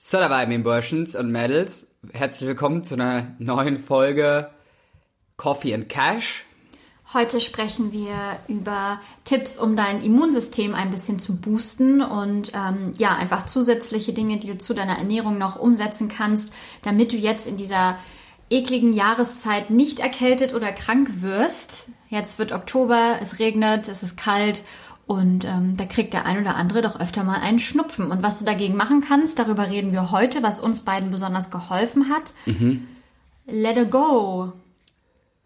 So, dabei, mein Burschens und Mädels. Herzlich willkommen zu einer neuen Folge Coffee and Cash. Heute sprechen wir über Tipps, um dein Immunsystem ein bisschen zu boosten und ähm, ja, einfach zusätzliche Dinge, die du zu deiner Ernährung noch umsetzen kannst, damit du jetzt in dieser ekligen Jahreszeit nicht erkältet oder krank wirst. Jetzt wird Oktober, es regnet, es ist kalt und ähm, da kriegt der ein oder andere doch öfter mal einen Schnupfen. Und was du dagegen machen kannst, darüber reden wir heute, was uns beiden besonders geholfen hat. Mhm. Let it go.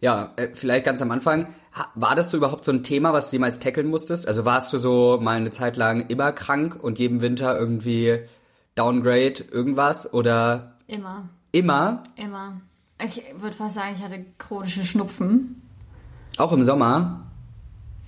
Ja, äh, vielleicht ganz am Anfang. War das so überhaupt so ein Thema, was du jemals tackeln musstest? Also warst du so mal eine Zeit lang immer krank und jeden Winter irgendwie Downgrade, irgendwas? Oder? Immer. Immer? Immer. Ich würde fast sagen, ich hatte chronische Schnupfen. Auch im Sommer?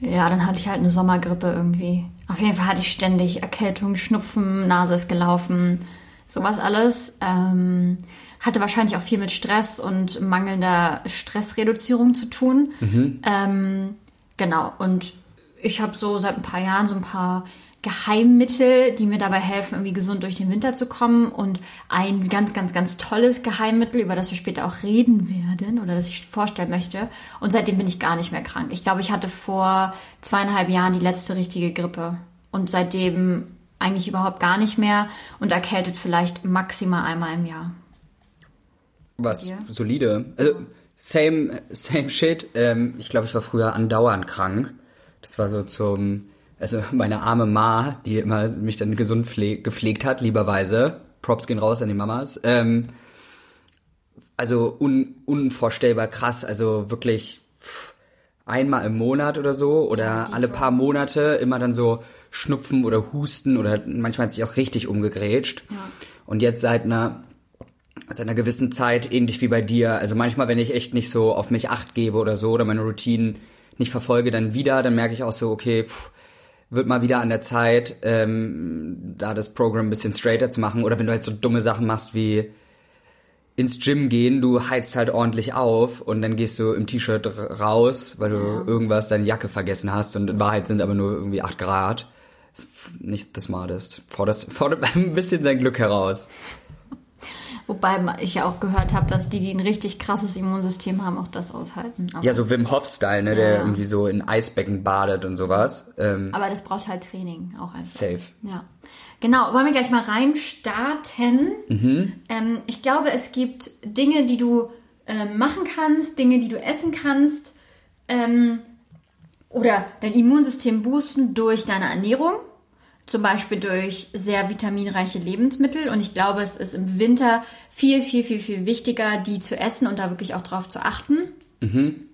Ja, dann hatte ich halt eine Sommergrippe irgendwie. Auf jeden Fall hatte ich ständig Erkältung, Schnupfen, Nase ist gelaufen, sowas alles. Ähm, hatte wahrscheinlich auch viel mit Stress und mangelnder Stressreduzierung zu tun. Mhm. Ähm, genau, und ich habe so seit ein paar Jahren so ein paar Geheimmittel, die mir dabei helfen, irgendwie gesund durch den Winter zu kommen. Und ein ganz, ganz, ganz tolles Geheimmittel, über das wir später auch reden werden oder das ich vorstellen möchte. Und seitdem bin ich gar nicht mehr krank. Ich glaube, ich hatte vor zweieinhalb Jahren die letzte richtige Grippe. Und seitdem eigentlich überhaupt gar nicht mehr und erkältet vielleicht maximal einmal im Jahr. Was solide. Also, same, same shit. Ähm, ich glaube, ich war früher andauernd krank. Das war so zum also meine arme Ma, die immer mich dann gesund gepflegt hat, lieberweise. Props gehen raus an die Mamas. Ähm, also un unvorstellbar krass, also wirklich einmal im Monat oder so oder ja, alle paar Monate immer dann so Schnupfen oder Husten oder manchmal hat sich auch richtig umgegrätscht. Ja. Und jetzt seit einer seit einer gewissen Zeit ähnlich wie bei dir. Also manchmal, wenn ich echt nicht so auf mich acht gebe oder so oder meine Routinen nicht verfolge, dann wieder, dann merke ich auch so, okay, pff, wird mal wieder an der Zeit, ähm, da das Programm ein bisschen straighter zu machen. Oder wenn du halt so dumme Sachen machst wie ins Gym gehen, du heizt halt ordentlich auf und dann gehst du im T-Shirt raus, weil du ja. irgendwas deine Jacke vergessen hast und in Wahrheit sind aber nur irgendwie 8 Grad. Nicht das Smartest. Fordert, fordert ein bisschen sein Glück heraus. Wobei ich ja auch gehört habe, dass die, die ein richtig krasses Immunsystem haben, auch das aushalten. Aber ja, so Wim Hof-Style, ne, ja. der irgendwie so in Eisbecken badet und sowas. Ähm, Aber das braucht halt Training auch einfach. Safe. Ja. Genau, wollen wir gleich mal reinstarten. Mhm. Ähm, ich glaube, es gibt Dinge, die du ähm, machen kannst, Dinge, die du essen kannst ähm, oder dein Immunsystem boosten durch deine Ernährung zum Beispiel durch sehr vitaminreiche Lebensmittel. Und ich glaube, es ist im Winter viel, viel, viel, viel wichtiger, die zu essen und da wirklich auch drauf zu achten. Mhm.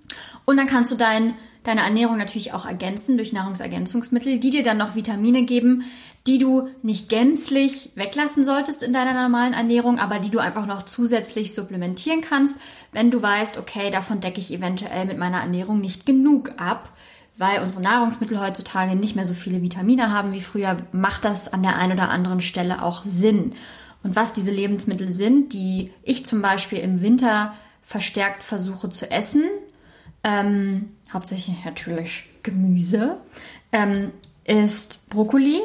Und dann kannst du dein, deine Ernährung natürlich auch ergänzen durch Nahrungsergänzungsmittel, die dir dann noch Vitamine geben, die du nicht gänzlich weglassen solltest in deiner normalen Ernährung, aber die du einfach noch zusätzlich supplementieren kannst, wenn du weißt, okay, davon decke ich eventuell mit meiner Ernährung nicht genug ab weil unsere Nahrungsmittel heutzutage nicht mehr so viele Vitamine haben wie früher, macht das an der einen oder anderen Stelle auch Sinn. Und was diese Lebensmittel sind, die ich zum Beispiel im Winter verstärkt versuche zu essen, ähm, hauptsächlich natürlich Gemüse, ähm, ist Brokkoli,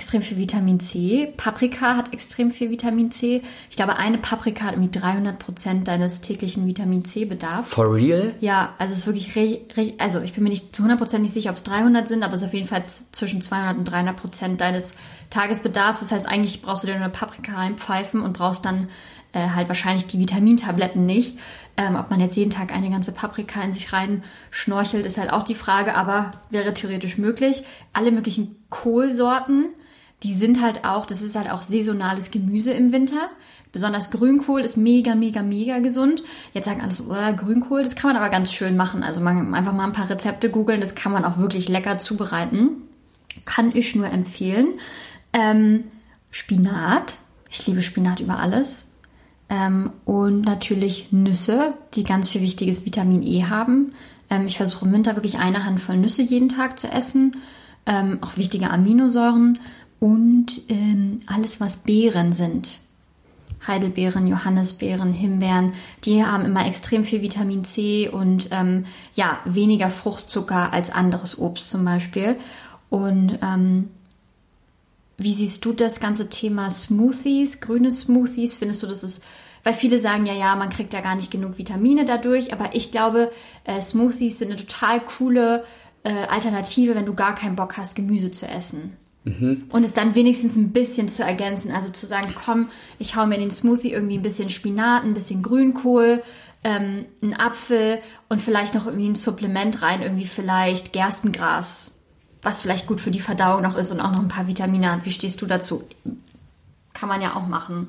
extrem viel Vitamin C. Paprika hat extrem viel Vitamin C. Ich glaube, eine Paprika hat irgendwie 300 Prozent deines täglichen Vitamin C Bedarfs. For real? Ja, also es ist wirklich, recht, also ich bin mir nicht zu 100 Prozent nicht sicher, ob es 300 sind, aber es ist auf jeden Fall zwischen 200 und 300 Prozent deines Tagesbedarfs. Das heißt, eigentlich brauchst du dir nur eine Paprika reinpfeifen und brauchst dann äh, halt wahrscheinlich die Vitamintabletten nicht. Ähm, ob man jetzt jeden Tag eine ganze Paprika in sich rein schnorchelt, ist halt auch die Frage, aber wäre theoretisch möglich. Alle möglichen Kohlsorten, die sind halt auch, das ist halt auch saisonales Gemüse im Winter. Besonders Grünkohl ist mega, mega, mega gesund. Jetzt sagen alle so, oh, Grünkohl, das kann man aber ganz schön machen. Also man, einfach mal ein paar Rezepte googeln, das kann man auch wirklich lecker zubereiten. Kann ich nur empfehlen. Ähm, Spinat, ich liebe Spinat über alles. Ähm, und natürlich Nüsse, die ganz viel wichtiges Vitamin E haben. Ähm, ich versuche im Winter wirklich eine Handvoll Nüsse jeden Tag zu essen. Ähm, auch wichtige Aminosäuren und ähm, alles, was Beeren sind. Heidelbeeren, Johannisbeeren, Himbeeren, die haben immer extrem viel Vitamin C und ähm, ja, weniger Fruchtzucker als anderes Obst zum Beispiel. Und ähm, wie siehst du das ganze Thema Smoothies, grüne Smoothies? Findest du, das ist, weil viele sagen ja, ja, man kriegt ja gar nicht genug Vitamine dadurch, aber ich glaube, äh, Smoothies sind eine total coole äh, Alternative, wenn du gar keinen Bock hast, Gemüse zu essen. Mhm. Und es dann wenigstens ein bisschen zu ergänzen. Also zu sagen, komm, ich hau mir in den Smoothie irgendwie ein bisschen Spinat, ein bisschen Grünkohl, ähm, einen Apfel und vielleicht noch irgendwie ein Supplement rein, irgendwie vielleicht Gerstengras was vielleicht gut für die Verdauung noch ist und auch noch ein paar Vitamine hat. Wie stehst du dazu? Kann man ja auch machen.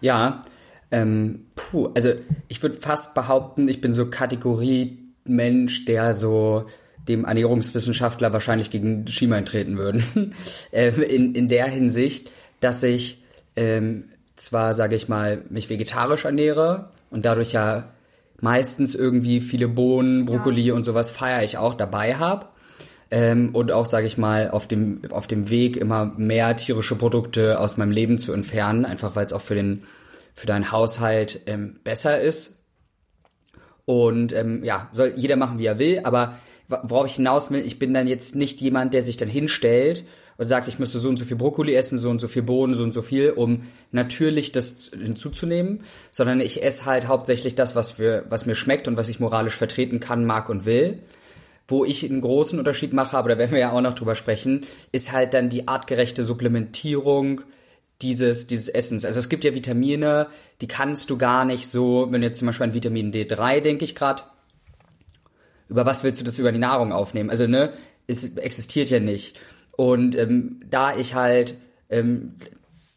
Ja, ähm, puh, also ich würde fast behaupten, ich bin so Kategorie Mensch, der so dem Ernährungswissenschaftler wahrscheinlich gegen Schiemann treten würden. ähm, in, in der Hinsicht, dass ich ähm, zwar, sage ich mal, mich vegetarisch ernähre und dadurch ja meistens irgendwie viele Bohnen, Brokkoli ja. und sowas feiere ich auch dabei habe ähm, und auch, sage ich mal, auf dem, auf dem Weg immer mehr tierische Produkte aus meinem Leben zu entfernen, einfach weil es auch für den für deinen Haushalt ähm, besser ist. Und ähm, ja, soll jeder machen, wie er will, aber worauf ich hinaus will, ich bin dann jetzt nicht jemand, der sich dann hinstellt und sagt, ich müsste so und so viel Brokkoli essen, so und so viel Bohnen, so und so viel, um natürlich das hinzuzunehmen, sondern ich esse halt hauptsächlich das, was, wir, was mir schmeckt und was ich moralisch vertreten kann, mag und will. Wo ich einen großen Unterschied mache, aber da werden wir ja auch noch drüber sprechen, ist halt dann die artgerechte Supplementierung dieses, dieses Essens. Also es gibt ja Vitamine, die kannst du gar nicht so, wenn du jetzt zum Beispiel an Vitamin D3 denke ich gerade, über was willst du das über die Nahrung aufnehmen? Also ne, es existiert ja nicht. Und ähm, da ich halt ähm,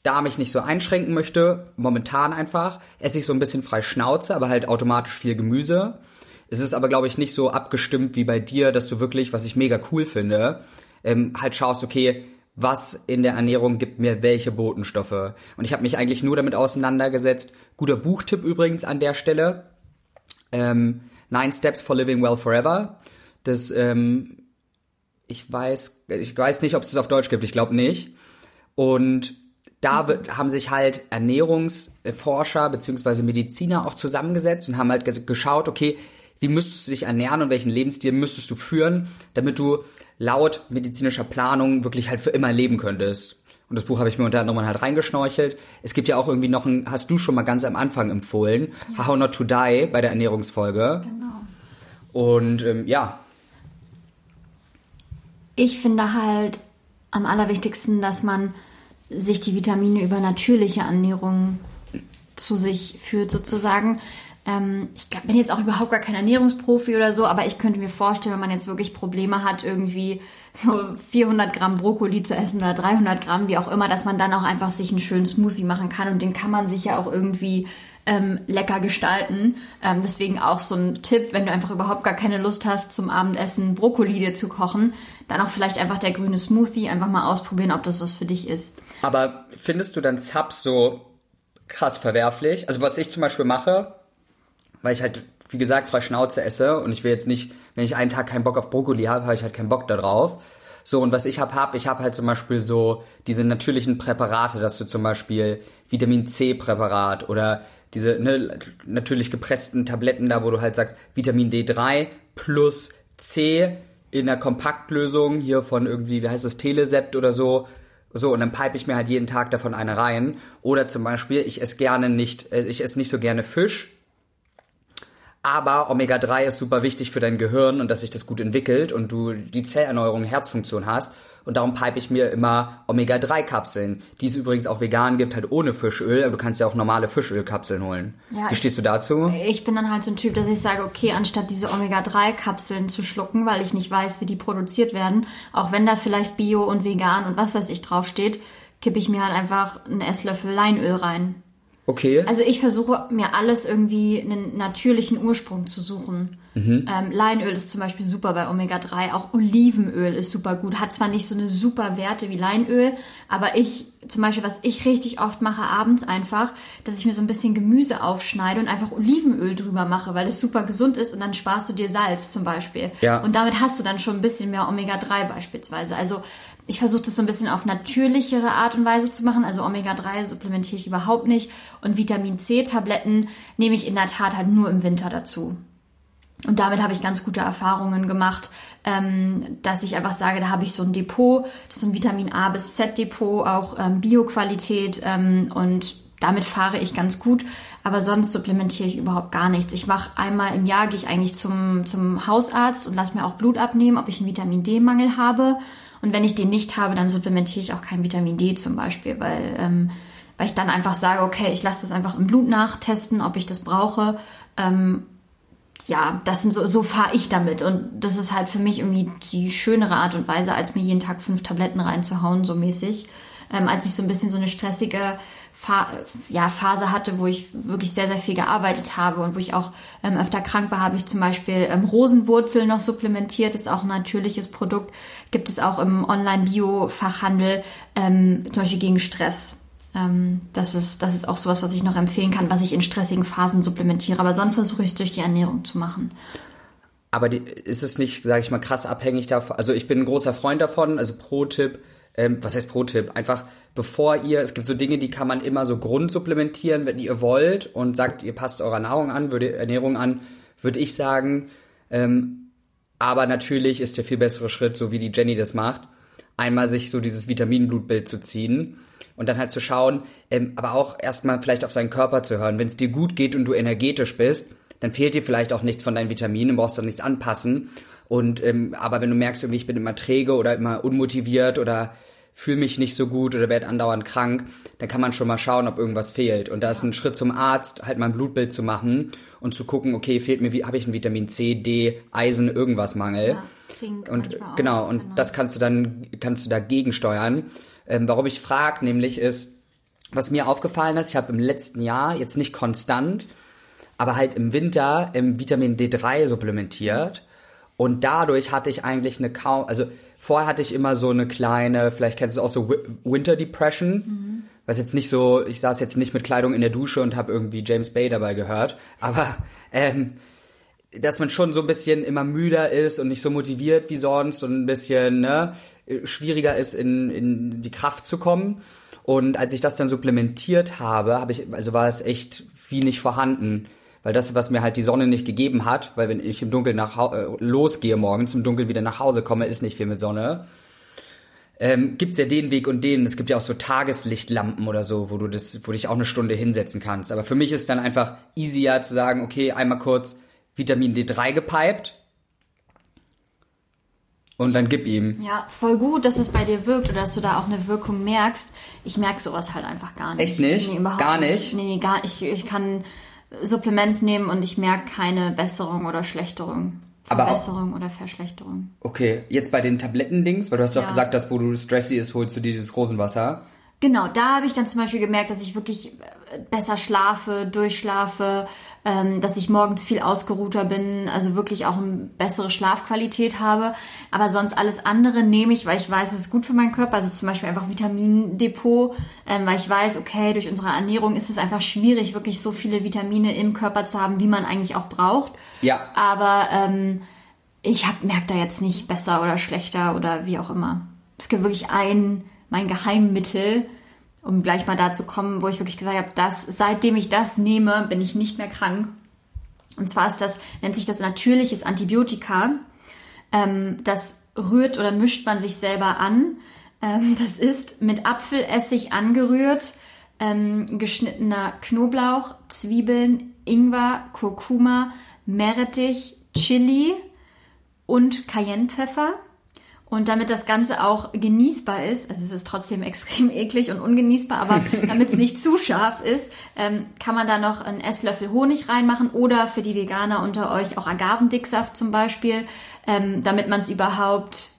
da mich nicht so einschränken möchte, momentan einfach, esse ich so ein bisschen frei Schnauze, aber halt automatisch viel Gemüse. Es ist aber, glaube ich, nicht so abgestimmt wie bei dir, dass du wirklich, was ich mega cool finde, ähm, halt schaust, okay, was in der Ernährung gibt mir welche Botenstoffe. Und ich habe mich eigentlich nur damit auseinandergesetzt. Guter Buchtipp übrigens an der Stelle. Ähm, Nine Steps for Living Well Forever. Das, ähm, ich weiß, ich weiß nicht, ob es das auf Deutsch gibt. Ich glaube nicht. Und da haben sich halt Ernährungsforscher beziehungsweise Mediziner auch zusammengesetzt und haben halt geschaut, okay, wie müsstest du dich ernähren und welchen Lebensstil müsstest du führen, damit du laut medizinischer Planung wirklich halt für immer leben könntest. Und das Buch habe ich mir unter anderem halt reingeschnorchelt. Es gibt ja auch irgendwie noch ein, hast du schon mal ganz am Anfang empfohlen, ja. How Not to Die bei der Ernährungsfolge. Genau. Und ähm, ja. Ich finde halt am allerwichtigsten, dass man sich die Vitamine über natürliche Ernährung zu sich führt, sozusagen. Ähm, ich glaub, bin jetzt auch überhaupt gar kein Ernährungsprofi oder so, aber ich könnte mir vorstellen, wenn man jetzt wirklich Probleme hat, irgendwie so 400 Gramm Brokkoli zu essen oder 300 Gramm, wie auch immer, dass man dann auch einfach sich einen schönen Smoothie machen kann und den kann man sich ja auch irgendwie ähm, lecker gestalten. Ähm, deswegen auch so ein Tipp, wenn du einfach überhaupt gar keine Lust hast, zum Abendessen Brokkoli dir zu kochen, dann auch vielleicht einfach der grüne Smoothie einfach mal ausprobieren, ob das was für dich ist. Aber findest du dann Subs so krass verwerflich? Also was ich zum Beispiel mache, weil ich halt, wie gesagt, frei Schnauze esse und ich will jetzt nicht, wenn ich einen Tag keinen Bock auf Brokkoli habe, habe ich halt keinen Bock da drauf. So, und was ich hab, hab, ich habe halt zum Beispiel so diese natürlichen Präparate, dass du zum Beispiel Vitamin C Präparat oder diese ne, natürlich gepressten Tabletten da, wo du halt sagst, Vitamin D3 plus C in der Kompaktlösung hier von irgendwie, wie heißt das, Telesept oder so. So, und dann pipe ich mir halt jeden Tag davon eine rein. Oder zum Beispiel, ich esse gerne nicht, äh, ich esse nicht so gerne Fisch, aber Omega-3 ist super wichtig für dein Gehirn und dass sich das gut entwickelt und du die Zellerneuerung, Herzfunktion hast. Und darum pipe ich mir immer Omega-3-Kapseln, die es übrigens auch vegan gibt, halt ohne Fischöl, aber du kannst ja auch normale Fischölkapseln holen. Ja, Wie stehst du dazu? Ich bin dann halt so ein Typ, dass ich sage, okay, anstatt diese Omega-3-Kapseln zu schlucken, weil ich nicht weiß, wie die produziert werden, auch wenn da vielleicht Bio und vegan und was weiß ich draufsteht, kippe ich mir halt einfach einen Esslöffel Leinöl rein. Okay. Also ich versuche mir alles irgendwie einen natürlichen Ursprung zu suchen. Mhm. Ähm, Leinöl ist zum Beispiel super bei Omega-3, auch Olivenöl ist super gut. Hat zwar nicht so eine super Werte wie Leinöl, aber ich, zum Beispiel, was ich richtig oft mache abends einfach, dass ich mir so ein bisschen Gemüse aufschneide und einfach Olivenöl drüber mache, weil es super gesund ist und dann sparst du dir Salz zum Beispiel. Ja. Und damit hast du dann schon ein bisschen mehr Omega-3 beispielsweise. Also ich versuche das so ein bisschen auf natürlichere Art und Weise zu machen. Also Omega-3 supplementiere ich überhaupt nicht. Und Vitamin C-Tabletten nehme ich in der Tat halt nur im Winter dazu. Und damit habe ich ganz gute Erfahrungen gemacht. ähm, dass ich einfach sage, da habe ich so ein Depot, das ist so ein Vitamin A bis Z Depot, auch ähm, Bioqualität ähm, und damit fahre ich ganz gut. Aber sonst supplementiere ich überhaupt gar nichts. Ich mache einmal im Jahr, gehe ich eigentlich zum, zum Hausarzt und lasse mir auch Blut abnehmen, ob ich einen Vitamin D-Mangel habe. Und wenn ich den nicht habe, dann supplementiere ich auch kein Vitamin D zum Beispiel, weil, ähm, weil ich dann einfach sage, okay, ich lasse das einfach im Blut nachtesten, ob ich das brauche. Ähm, ja, das sind so, so fahre ich damit. Und das ist halt für mich irgendwie die schönere Art und Weise, als mir jeden Tag fünf Tabletten reinzuhauen, so mäßig. Ähm, als ich so ein bisschen so eine stressige Fa ja, Phase hatte, wo ich wirklich sehr, sehr viel gearbeitet habe und wo ich auch ähm, öfter krank war, habe ich zum Beispiel ähm, Rosenwurzel noch supplementiert. Das ist auch ein natürliches Produkt. Gibt es auch im Online-Bio-Fachhandel, ähm, zum Beispiel gegen Stress. Ähm, das, ist, das ist auch sowas, was ich noch empfehlen kann, was ich in stressigen Phasen supplementiere. Aber sonst versuche ich es durch die Ernährung zu machen. Aber die, ist es nicht, sage ich mal, krass abhängig davon? Also ich bin ein großer Freund davon. Also Pro-Tipp, ähm, was heißt Pro-Tipp? Einfach bevor ihr, es gibt so Dinge, die kann man immer so grundsupplementieren, wenn ihr wollt und sagt, ihr passt eurer Nahrung an, würde Ernährung an, würde ich sagen. Ähm, aber natürlich ist der viel bessere Schritt, so wie die Jenny das macht, einmal sich so dieses Vitaminblutbild zu ziehen und dann halt zu schauen, ähm, aber auch erstmal vielleicht auf seinen Körper zu hören. Wenn es dir gut geht und du energetisch bist, dann fehlt dir vielleicht auch nichts von deinen Vitaminen, brauchst du nichts anpassen. Und ähm, aber wenn du merkst, irgendwie ich bin immer träge oder immer unmotiviert oder fühle mich nicht so gut oder werde andauernd krank, dann kann man schon mal schauen, ob irgendwas fehlt. Und da ist ein Schritt zum Arzt, halt mal ein Blutbild zu machen und zu gucken, okay, fehlt mir, wie habe ich ein Vitamin C, D, Eisen, irgendwas Mangel. Ja, Zink und genau, und genau. das kannst du dann, kannst du dagegen steuern. Ähm, warum ich frage, nämlich ist, was mir aufgefallen ist, ich habe im letzten Jahr, jetzt nicht konstant, aber halt im Winter im Vitamin D3 supplementiert. Und dadurch hatte ich eigentlich eine kaum, also Vorher hatte ich immer so eine kleine, vielleicht kennst du es auch so Winter Depression. Mhm. Was jetzt nicht so, ich saß jetzt nicht mit Kleidung in der Dusche und habe irgendwie James Bay dabei gehört, aber ähm, dass man schon so ein bisschen immer müder ist und nicht so motiviert wie sonst und ein bisschen ne, schwieriger ist, in, in die Kraft zu kommen. Und als ich das dann supplementiert habe, habe ich, also war es echt wie nicht vorhanden weil das, was mir halt die Sonne nicht gegeben hat, weil wenn ich im Dunkeln nach äh, losgehe morgens, im Dunkeln wieder nach Hause komme, ist nicht viel mit Sonne. Ähm, gibt's ja den Weg und den. Es gibt ja auch so Tageslichtlampen oder so, wo du das, wo du dich auch eine Stunde hinsetzen kannst. Aber für mich ist dann einfach easier zu sagen, okay, einmal kurz Vitamin D3 gepiped und dann gib ihm. Ja, voll gut, dass es bei dir wirkt oder dass du da auch eine Wirkung merkst. Ich merke sowas halt einfach gar nicht. Echt nicht? Nee, überhaupt gar nicht? Nee, gar nicht. Ich, ich kann Supplements nehmen und ich merke keine Besserung oder Schlechterung. Verbesserung oder Verschlechterung. Okay, jetzt bei den Tablettendings, weil du hast ja auch gesagt, dass wo du stressy ist, holst du dieses Rosenwasser. Genau, da habe ich dann zum Beispiel gemerkt, dass ich wirklich äh, besser schlafe, durchschlafe, ähm, dass ich morgens viel ausgeruhter bin, also wirklich auch eine bessere Schlafqualität habe. Aber sonst alles andere nehme ich, weil ich weiß, es ist gut für meinen Körper. Also zum Beispiel einfach Vitamindepot, ähm, weil ich weiß, okay, durch unsere Ernährung ist es einfach schwierig, wirklich so viele Vitamine im Körper zu haben, wie man eigentlich auch braucht. Ja. Aber ähm, ich merke da jetzt nicht besser oder schlechter oder wie auch immer. Es gibt wirklich ein, mein Geheimmittel, um gleich mal dazu kommen, wo ich wirklich gesagt habe, dass seitdem ich das nehme, bin ich nicht mehr krank. Und zwar ist das, nennt sich das natürliches Antibiotika. Ähm, das rührt oder mischt man sich selber an. Ähm, das ist mit Apfelessig angerührt, ähm, geschnittener Knoblauch, Zwiebeln, Ingwer, Kurkuma, Meerrettich, Chili und Cayennepfeffer. Und damit das Ganze auch genießbar ist, also es ist trotzdem extrem eklig und ungenießbar, aber damit es nicht zu scharf ist, ähm, kann man da noch einen Esslöffel Honig reinmachen oder für die Veganer unter euch auch Agavendicksaft zum Beispiel, ähm, damit man es überhaupt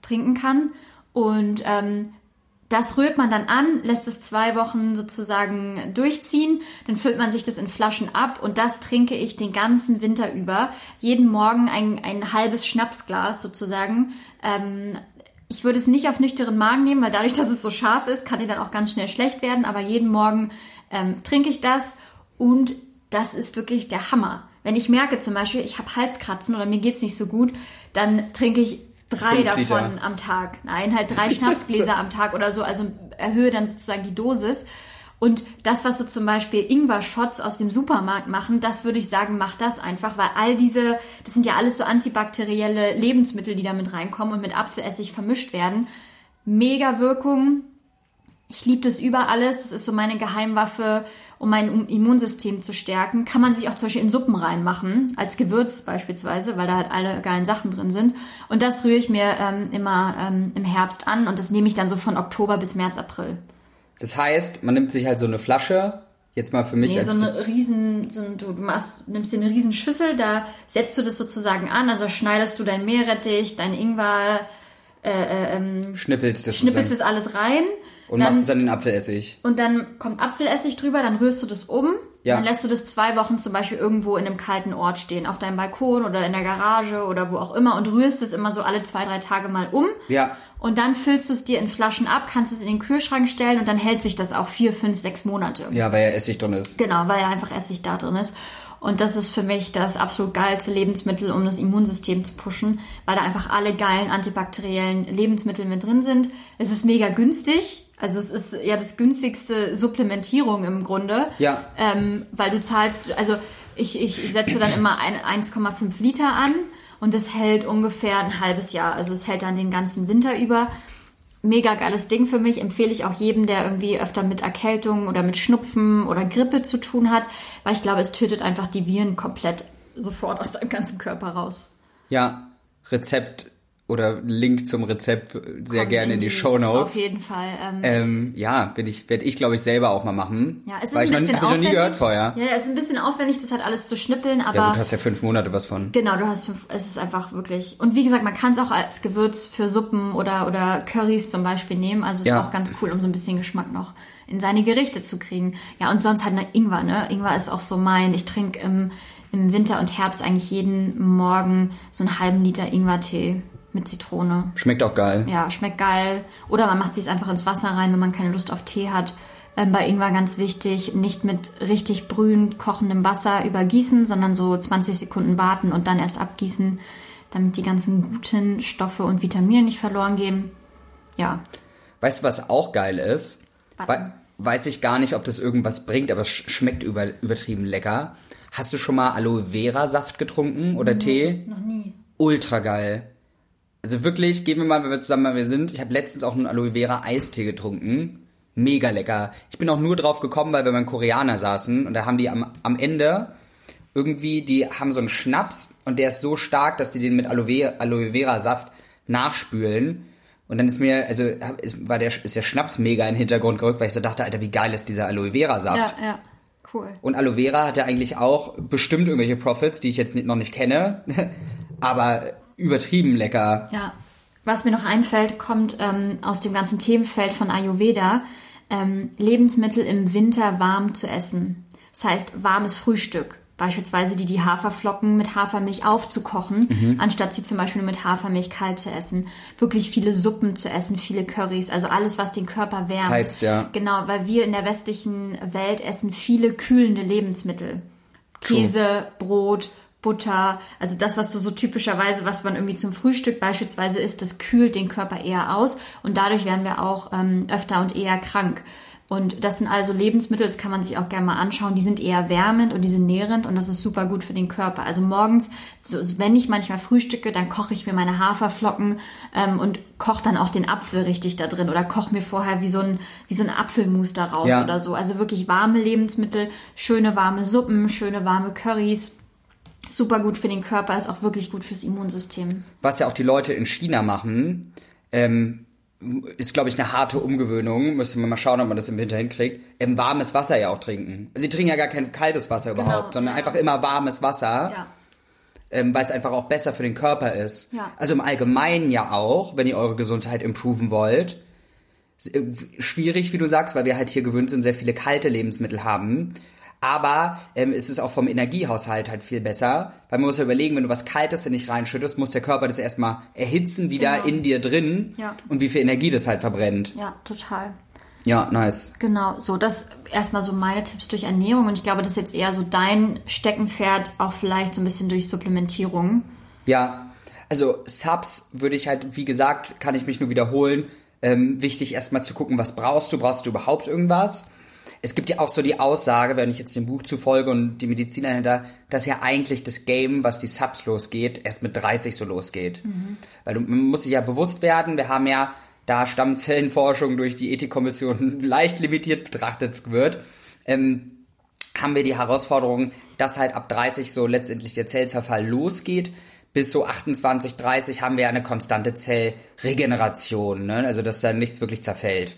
trinken kann. Und ähm, das rührt man dann an, lässt es zwei Wochen sozusagen durchziehen, dann füllt man sich das in Flaschen ab und das trinke ich den ganzen Winter über. Jeden Morgen ein, ein halbes Schnapsglas sozusagen. Ähm, ich würde es nicht auf nüchternen Magen nehmen, weil dadurch, dass es so scharf ist, kann die dann auch ganz schnell schlecht werden. Aber jeden Morgen ähm, trinke ich das und das ist wirklich der Hammer. Wenn ich merke zum Beispiel, ich habe Halskratzen oder mir geht's nicht so gut, dann trinke ich drei davon Liter. am Tag. Nein, halt drei Schnapsgläser am Tag oder so. Also erhöhe dann sozusagen die Dosis. Und das, was so zum Beispiel Ingwer-Shots aus dem Supermarkt machen, das würde ich sagen, mach das einfach, weil all diese, das sind ja alles so antibakterielle Lebensmittel, die da mit reinkommen und mit Apfelessig vermischt werden. Mega Wirkung. Ich liebe das über alles. Das ist so meine Geheimwaffe um mein Immunsystem zu stärken, kann man sich auch zum Beispiel in Suppen reinmachen, als Gewürz beispielsweise, weil da halt alle geilen Sachen drin sind. Und das rühre ich mir ähm, immer ähm, im Herbst an und das nehme ich dann so von Oktober bis März, April. Das heißt, man nimmt sich halt so eine Flasche, jetzt mal für mich nee, so eine riesen, so ein, du machst, nimmst dir eine riesen Schüssel, da setzt du das sozusagen an, also schneidest du dein Meerrettich, dein Ingwer, äh, äh, ähm, schnippelst das schnippelst das alles rein und dann, machst es dann in Apfelessig. Und dann kommt Apfelessig drüber, dann rührst du das um. Ja. Dann lässt du das zwei Wochen zum Beispiel irgendwo in einem kalten Ort stehen, auf deinem Balkon oder in der Garage oder wo auch immer und rührst es immer so alle zwei, drei Tage mal um. Ja. Und dann füllst du es dir in Flaschen ab, kannst es in den Kühlschrank stellen und dann hält sich das auch vier, fünf, sechs Monate. Ja, weil ja Essig drin ist. Genau, weil ja einfach Essig da drin ist. Und das ist für mich das absolut geilste Lebensmittel, um das Immunsystem zu pushen, weil da einfach alle geilen antibakteriellen Lebensmittel mit drin sind. Es ist mega günstig. Also es ist ja das günstigste Supplementierung im Grunde. Ja. Ähm, weil du zahlst, also ich, ich setze dann immer 1,5 Liter an und das hält ungefähr ein halbes Jahr. Also es hält dann den ganzen Winter über. Mega geiles Ding für mich, empfehle ich auch jedem, der irgendwie öfter mit Erkältung oder mit Schnupfen oder Grippe zu tun hat, weil ich glaube, es tötet einfach die Viren komplett sofort aus deinem ganzen Körper raus. Ja, Rezept oder Link zum Rezept sehr Kommt gerne in die, die Show Notes. Auf jeden Fall. Ähm, ähm, ja, bin ich, werde ich glaube ich selber auch mal machen. Ja, es ist ein bisschen noch, hab ich noch nie gehört vorher. Ja, es ist ein bisschen aufwendig, das halt alles zu schnippeln, aber. Ja, du hast ja fünf Monate was von. Genau, du hast fünf, es ist einfach wirklich. Und wie gesagt, man kann es auch als Gewürz für Suppen oder, oder Currys zum Beispiel nehmen. Also es ja. ist auch ganz cool, um so ein bisschen Geschmack noch in seine Gerichte zu kriegen. Ja, und sonst halt eine Ingwer, ne? Ingwer ist auch so mein. Ich trinke im, im Winter und Herbst eigentlich jeden Morgen so einen halben Liter Ingwertee mit Zitrone. Schmeckt auch geil. Ja, schmeckt geil. Oder man macht sich einfach ins Wasser rein, wenn man keine Lust auf Tee hat. Ähm, bei Ingwer ganz wichtig, nicht mit richtig brühend kochendem Wasser übergießen, sondern so 20 Sekunden warten und dann erst abgießen, damit die ganzen guten Stoffe und Vitamine nicht verloren gehen. Ja. Weißt du, was auch geil ist? We weiß ich gar nicht, ob das irgendwas bringt, aber es schmeckt über übertrieben lecker. Hast du schon mal Aloe Vera Saft getrunken oder nee, Tee? Noch nie. Ultra geil. Also wirklich, gehen wir mal, wenn wir zusammen mal wir sind. Ich habe letztens auch einen Aloe Vera Eistee getrunken. Mega lecker. Ich bin auch nur drauf gekommen, weil wir beim Koreaner saßen und da haben die am, am Ende irgendwie, die haben so einen Schnaps und der ist so stark, dass die den mit Aloe, Aloe Vera Saft nachspülen. Und dann ist mir, also ist, war der, ist der Schnaps mega in den Hintergrund gerückt, weil ich so dachte, Alter, wie geil ist dieser Aloe Vera Saft. Ja, ja. Cool. Und Aloe Vera hat ja eigentlich auch bestimmt irgendwelche Profits, die ich jetzt noch nicht kenne. Aber übertrieben lecker. Ja. Was mir noch einfällt, kommt ähm, aus dem ganzen Themenfeld von Ayurveda. Ähm, Lebensmittel im Winter warm zu essen. Das heißt, warmes Frühstück. Beispielsweise die, die Haferflocken mit Hafermilch aufzukochen, mhm. anstatt sie zum Beispiel nur mit Hafermilch kalt zu essen. Wirklich viele Suppen zu essen, viele Currys, also alles, was den Körper wärmt. Heizt, ja. Genau, weil wir in der westlichen Welt essen viele kühlende Lebensmittel. Käse. Brot, Butter, also das, was du so typischerweise, was man irgendwie zum Frühstück beispielsweise isst, das kühlt den Körper eher aus und dadurch werden wir auch ähm, öfter und eher krank. Und das sind also Lebensmittel, das kann man sich auch gerne mal anschauen, die sind eher wärmend und die sind nährend und das ist super gut für den Körper. Also morgens, so, wenn ich manchmal frühstücke, dann koche ich mir meine Haferflocken ähm, und koche dann auch den Apfel richtig da drin oder koche mir vorher wie so ein, wie so ein Apfelmus daraus ja. oder so. Also wirklich warme Lebensmittel, schöne warme Suppen, schöne warme Currys super gut für den Körper, ist auch wirklich gut fürs Immunsystem. Was ja auch die Leute in China machen, ähm, ist, glaube ich, eine harte Umgewöhnung. Müssen wir mal schauen, ob man das im Winter hinkriegt. Ähm, warmes Wasser ja auch trinken. Sie trinken ja gar kein kaltes Wasser genau, überhaupt, sondern ja. einfach immer warmes Wasser. Ja. Ähm, weil es einfach auch besser für den Körper ist. Ja. Also im Allgemeinen ja auch, wenn ihr eure Gesundheit improven wollt. Schwierig, wie du sagst, weil wir halt hier gewöhnt sind, sehr viele kalte Lebensmittel haben aber ähm, es ist auch vom Energiehaushalt halt viel besser, weil man muss ja überlegen, wenn du was Kaltes in dich reinschüttest, muss der Körper das erstmal erhitzen wieder genau. in dir drin ja. und wie viel Energie das halt verbrennt. Ja, total. Ja, nice. Genau, so das erstmal so meine Tipps durch Ernährung und ich glaube, das ist jetzt eher so dein Steckenpferd, auch vielleicht so ein bisschen durch Supplementierung. Ja, also Subs würde ich halt, wie gesagt, kann ich mich nur wiederholen. Ähm, wichtig erstmal zu gucken, was brauchst du? Brauchst du überhaupt irgendwas? Es gibt ja auch so die Aussage, wenn ich jetzt dem Buch zufolge und die Mediziner dahinter, dass ja eigentlich das Game, was die Subs losgeht, erst mit 30 so losgeht. Mhm. Weil du, man muss sich ja bewusst werden, wir haben ja, da Stammzellenforschung durch die Ethikkommission leicht limitiert betrachtet wird, ähm, haben wir die Herausforderung, dass halt ab 30 so letztendlich der Zellzerfall losgeht. Bis so 28, 30 haben wir eine konstante Zellregeneration, ne? also dass da nichts wirklich zerfällt.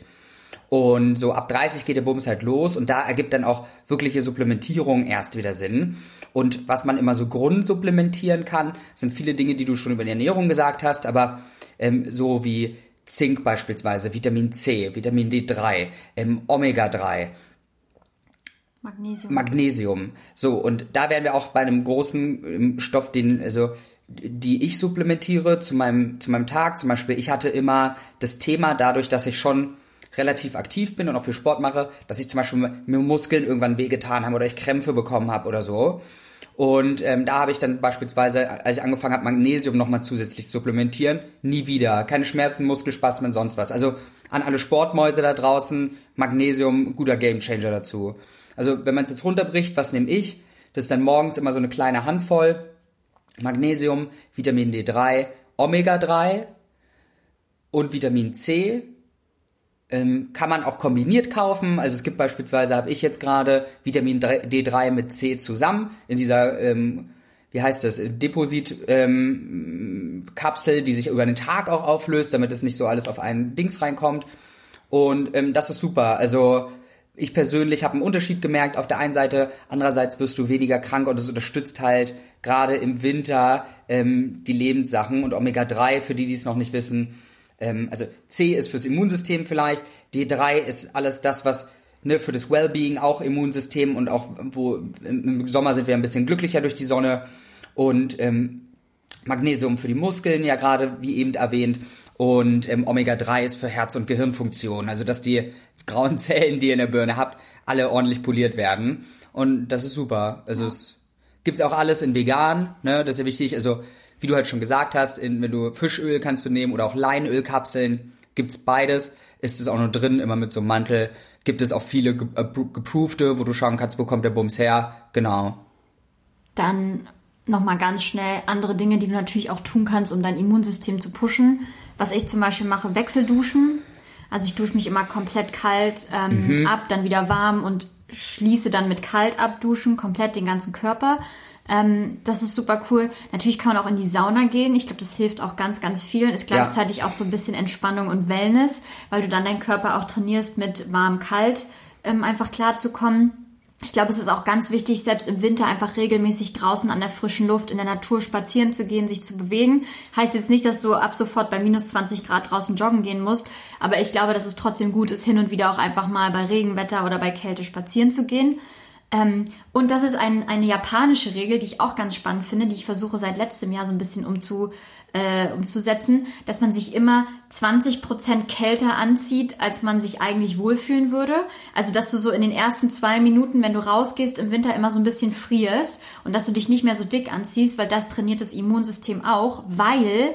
Und so ab 30 geht der Bums halt los und da ergibt dann auch wirkliche Supplementierung erst wieder Sinn. Und was man immer so grundsupplementieren kann, sind viele Dinge, die du schon über die Ernährung gesagt hast, aber ähm, so wie Zink beispielsweise, Vitamin C, Vitamin D3, ähm, Omega 3. Magnesium. Magnesium. So, und da wären wir auch bei einem großen ähm, Stoff, den, also die ich supplementiere zu meinem, zu meinem Tag. Zum Beispiel, ich hatte immer das Thema dadurch, dass ich schon relativ aktiv bin und auch viel Sport mache, dass ich zum Beispiel mir Muskeln irgendwann wehgetan habe oder ich Krämpfe bekommen habe oder so. Und ähm, da habe ich dann beispielsweise, als ich angefangen habe, Magnesium nochmal zusätzlich zu supplementieren, nie wieder. Keine Schmerzen, Muskelspasmen, sonst was. Also an alle Sportmäuse da draußen, Magnesium, guter Gamechanger dazu. Also wenn man es jetzt runterbricht, was nehme ich? Das ist dann morgens immer so eine kleine Handvoll. Magnesium, Vitamin D3, Omega 3 und Vitamin C ähm, kann man auch kombiniert kaufen. Also es gibt beispielsweise, habe ich jetzt gerade Vitamin D3 mit C zusammen in dieser, ähm, wie heißt das, Deposit-Kapsel, ähm, die sich über den Tag auch auflöst, damit es nicht so alles auf einen Dings reinkommt. Und ähm, das ist super. Also ich persönlich habe einen Unterschied gemerkt auf der einen Seite, andererseits wirst du weniger krank und es unterstützt halt gerade im Winter ähm, die Lebenssachen und Omega-3, für die, die es noch nicht wissen, ähm, also C ist fürs Immunsystem vielleicht, D3 ist alles das, was ne, für das Wellbeing auch Immunsystem und auch wo im Sommer sind wir ein bisschen glücklicher durch die Sonne und ähm, Magnesium für die Muskeln, ja gerade wie eben erwähnt und ähm, Omega-3 ist für Herz- und Gehirnfunktion, also dass die grauen Zellen, die ihr in der Birne habt, alle ordentlich poliert werden und das ist super. Also ja. es gibt auch alles in vegan, ne, das ist ja wichtig, also wie du halt schon gesagt hast, in, wenn du Fischöl kannst du nehmen oder auch Leinölkapseln, gibt's beides. Ist es auch nur drin, immer mit so einem Mantel. Gibt es auch viele äh, geproofte, wo du schauen kannst, wo kommt der Bums her. Genau. Dann nochmal ganz schnell andere Dinge, die du natürlich auch tun kannst, um dein Immunsystem zu pushen. Was ich zum Beispiel mache, Wechselduschen. Also ich dusche mich immer komplett kalt ähm, mhm. ab, dann wieder warm und schließe dann mit kalt abduschen, komplett den ganzen Körper. Ähm, das ist super cool. Natürlich kann man auch in die Sauna gehen. Ich glaube, das hilft auch ganz, ganz vielen. Ist gleichzeitig ja. auch so ein bisschen Entspannung und Wellness, weil du dann deinen Körper auch trainierst, mit warm-kalt ähm, einfach klarzukommen. Ich glaube, es ist auch ganz wichtig, selbst im Winter einfach regelmäßig draußen an der frischen Luft in der Natur spazieren zu gehen, sich zu bewegen. Heißt jetzt nicht, dass du ab sofort bei minus 20 Grad draußen joggen gehen musst, aber ich glaube, dass es trotzdem gut ist, hin und wieder auch einfach mal bei Regenwetter oder bei Kälte spazieren zu gehen. Ähm, und das ist ein, eine japanische Regel, die ich auch ganz spannend finde, die ich versuche seit letztem Jahr so ein bisschen umzu, äh, umzusetzen, dass man sich immer 20% kälter anzieht, als man sich eigentlich wohlfühlen würde. Also, dass du so in den ersten zwei Minuten, wenn du rausgehst im Winter, immer so ein bisschen frierst und dass du dich nicht mehr so dick anziehst, weil das trainiert das Immunsystem auch, weil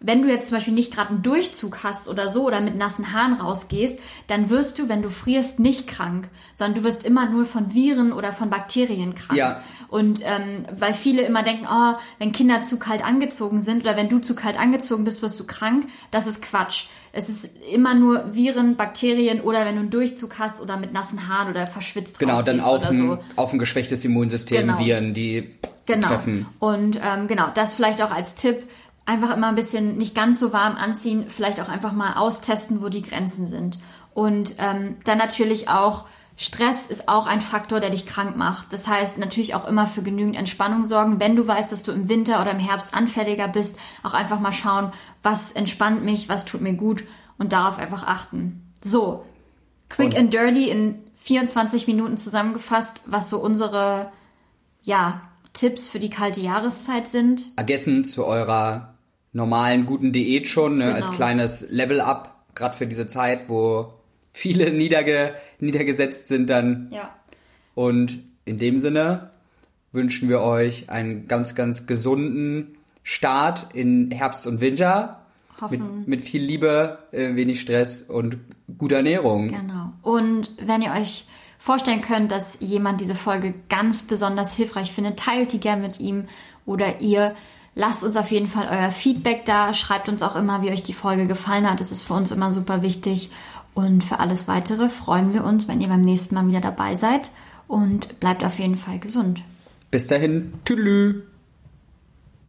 wenn du jetzt zum Beispiel nicht gerade einen Durchzug hast oder so oder mit nassen Haaren rausgehst, dann wirst du, wenn du frierst, nicht krank, sondern du wirst immer nur von Viren oder von Bakterien krank. Ja. Und ähm, weil viele immer denken, oh, wenn Kinder zu kalt angezogen sind oder wenn du zu kalt angezogen bist, wirst du krank. Das ist Quatsch. Es ist immer nur Viren, Bakterien oder wenn du einen Durchzug hast oder mit nassen Haaren oder verschwitzt Genau, dann auf ein, so. auf ein geschwächtes Immunsystem genau. Viren, die genau. treffen. Und ähm, genau, das vielleicht auch als Tipp einfach immer ein bisschen nicht ganz so warm anziehen, vielleicht auch einfach mal austesten, wo die Grenzen sind. Und ähm, dann natürlich auch Stress ist auch ein Faktor, der dich krank macht. Das heißt natürlich auch immer für genügend Entspannung sorgen. Wenn du weißt, dass du im Winter oder im Herbst anfälliger bist, auch einfach mal schauen, was entspannt mich, was tut mir gut und darauf einfach achten. So, quick und and dirty in 24 Minuten zusammengefasst, was so unsere ja, Tipps für die kalte Jahreszeit sind. Ergänzend zu eurer normalen guten Diät schon, ne, genau. als kleines Level-up, gerade für diese Zeit, wo viele niederge niedergesetzt sind dann. Ja. Und in dem Sinne wünschen wir euch einen ganz, ganz gesunden Start in Herbst und Winter. Hoffen. Mit, mit viel Liebe, äh, wenig Stress und guter Ernährung. Genau. Und wenn ihr euch vorstellen könnt, dass jemand diese Folge ganz besonders hilfreich findet, teilt die gern mit ihm oder ihr. Lasst uns auf jeden Fall euer Feedback da. Schreibt uns auch immer, wie euch die Folge gefallen hat. Das ist für uns immer super wichtig. Und für alles weitere freuen wir uns, wenn ihr beim nächsten Mal wieder dabei seid. Und bleibt auf jeden Fall gesund. Bis dahin. Tschüss.